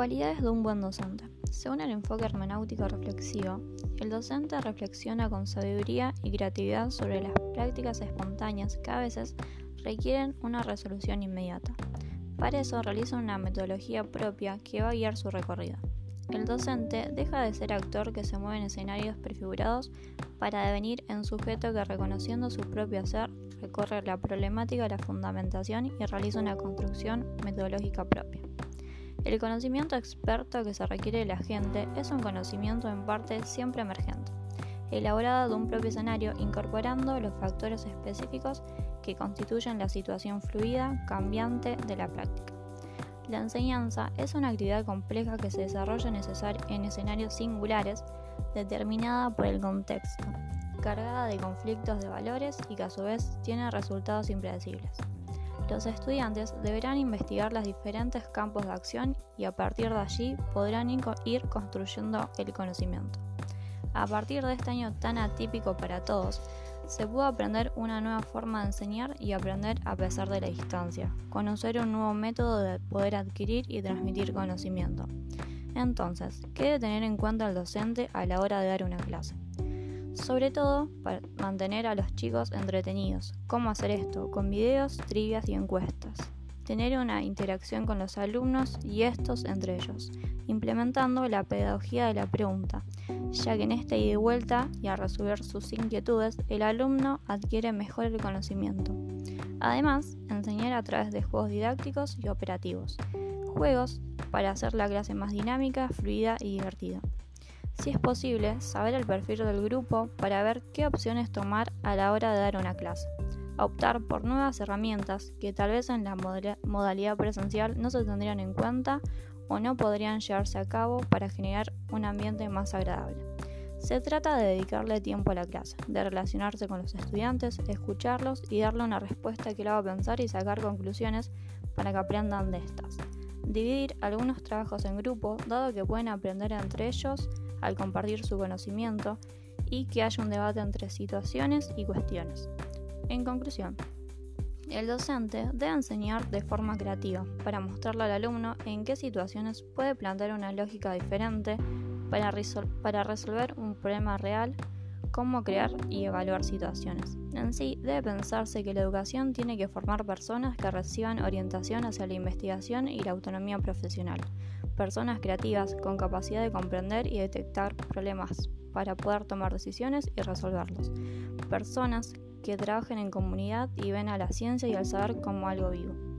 Cualidades de un buen docente. Según el enfoque hermenéutico reflexivo, el docente reflexiona con sabiduría y creatividad sobre las prácticas espontáneas que a veces requieren una resolución inmediata. Para eso realiza una metodología propia que va a guiar su recorrido. El docente deja de ser actor que se mueve en escenarios prefigurados para devenir en sujeto que reconociendo su propio ser recorre la problemática la fundamentación y realiza una construcción metodológica propia. El conocimiento experto que se requiere de la gente es un conocimiento en parte siempre emergente, elaborado de un propio escenario incorporando los factores específicos que constituyen la situación fluida, cambiante de la práctica. La enseñanza es una actividad compleja que se desarrolla en escenarios singulares determinada por el contexto, cargada de conflictos de valores y que a su vez tiene resultados impredecibles. Los estudiantes deberán investigar los diferentes campos de acción y a partir de allí podrán ir construyendo el conocimiento. A partir de este año tan atípico para todos, se pudo aprender una nueva forma de enseñar y aprender a pesar de la distancia, conocer un nuevo método de poder adquirir y transmitir conocimiento. Entonces, ¿qué debe tener en cuenta el docente a la hora de dar una clase? Sobre todo para mantener a los chicos entretenidos. ¿Cómo hacer esto? Con videos, trivias y encuestas. Tener una interacción con los alumnos y estos entre ellos, implementando la pedagogía de la pregunta, ya que en esta ida y vuelta y al resolver sus inquietudes, el alumno adquiere mejor el conocimiento. Además, enseñar a través de juegos didácticos y operativos. Juegos para hacer la clase más dinámica, fluida y divertida si es posible, saber el perfil del grupo para ver qué opciones tomar a la hora de dar una clase. Optar por nuevas herramientas que tal vez en la modalidad presencial no se tendrían en cuenta o no podrían llevarse a cabo para generar un ambiente más agradable. Se trata de dedicarle tiempo a la clase, de relacionarse con los estudiantes, escucharlos y darle una respuesta que lo haga pensar y sacar conclusiones para que aprendan de estas. Dividir algunos trabajos en grupo, dado que pueden aprender entre ellos al compartir su conocimiento y que haya un debate entre situaciones y cuestiones. En conclusión, el docente debe enseñar de forma creativa para mostrarle al alumno en qué situaciones puede plantear una lógica diferente para, para resolver un problema real, cómo crear y evaluar situaciones. En sí, debe pensarse que la educación tiene que formar personas que reciban orientación hacia la investigación y la autonomía profesional, personas creativas con capacidad de comprender y detectar problemas para poder tomar decisiones y resolverlos, personas que trabajen en comunidad y ven a la ciencia y al saber como algo vivo.